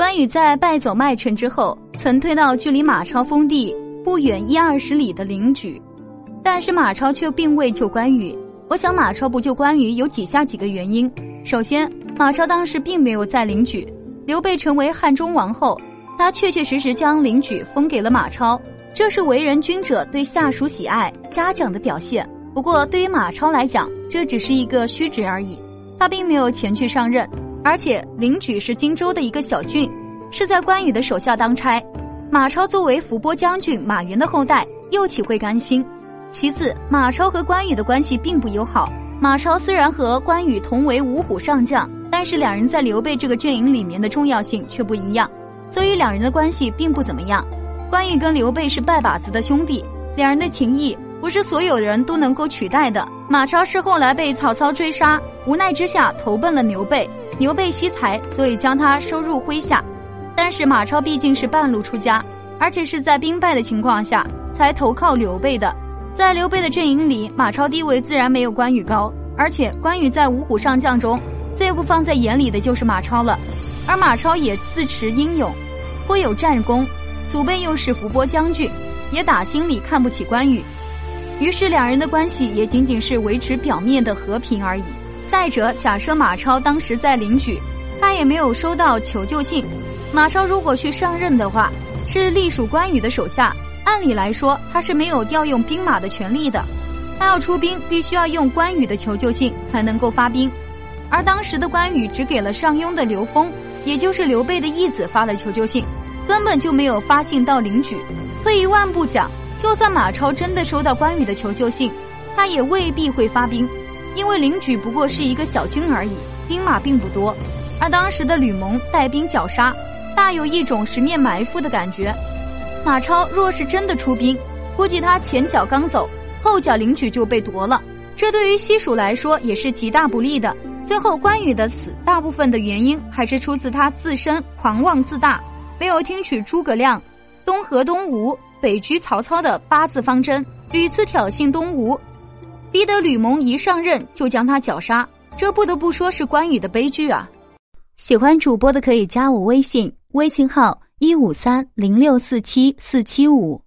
关羽在败走麦城之后，曾退到距离马超封地不远一二十里的灵举，但是马超却并未救关羽。我想马超不救关羽有以下几个原因：首先，马超当时并没有在灵举，刘备成为汉中王后，他确确实实将灵举封给了马超，这是为人君者对下属喜爱嘉奖的表现。不过，对于马超来讲，这只是一个虚职而已，他并没有前去上任。而且，灵举是荆州的一个小郡，是在关羽的手下当差。马超作为伏波将军马援的后代，又岂会甘心？其次，马超和关羽的关系并不友好。马超虽然和关羽同为五虎上将，但是两人在刘备这个阵营里面的重要性却不一样，所以两人的关系并不怎么样。关羽跟刘备是拜把子的兄弟，两人的情谊。不是所有人都能够取代的。马超是后来被曹操追杀，无奈之下投奔了刘备。刘备惜才，所以将他收入麾下。但是马超毕竟是半路出家，而且是在兵败的情况下才投靠刘备的。在刘备的阵营里，马超地位自然没有关羽高。而且关羽在五虎上将中最不放在眼里的就是马超了。而马超也自持英勇，颇有战功，祖辈又是伏波将军，也打心里看不起关羽。于是两人的关系也仅仅是维持表面的和平而已。再者，假设马超当时在领举，他也没有收到求救信。马超如果去上任的话，是隶属关羽的手下，按理来说他是没有调用兵马的权利的。他要出兵，必须要用关羽的求救信才能够发兵。而当时的关羽只给了上庸的刘封，也就是刘备的义子发了求救信，根本就没有发信到领举。退一万步讲。就算马超真的收到关羽的求救信，他也未必会发兵，因为领举不过是一个小军而已，兵马并不多。而当时的吕蒙带兵绞杀，大有一种十面埋伏的感觉。马超若是真的出兵，估计他前脚刚走，后脚领举就被夺了，这对于西蜀来说也是极大不利的。最后关羽的死，大部分的原因还是出自他自身狂妄自大，没有听取诸葛亮东和东吴。北居曹操的八字方针，屡次挑衅东吴，逼得吕蒙一上任就将他绞杀，这不得不说是关羽的悲剧啊！喜欢主播的可以加我微信，微信号一五三零六四七四七五。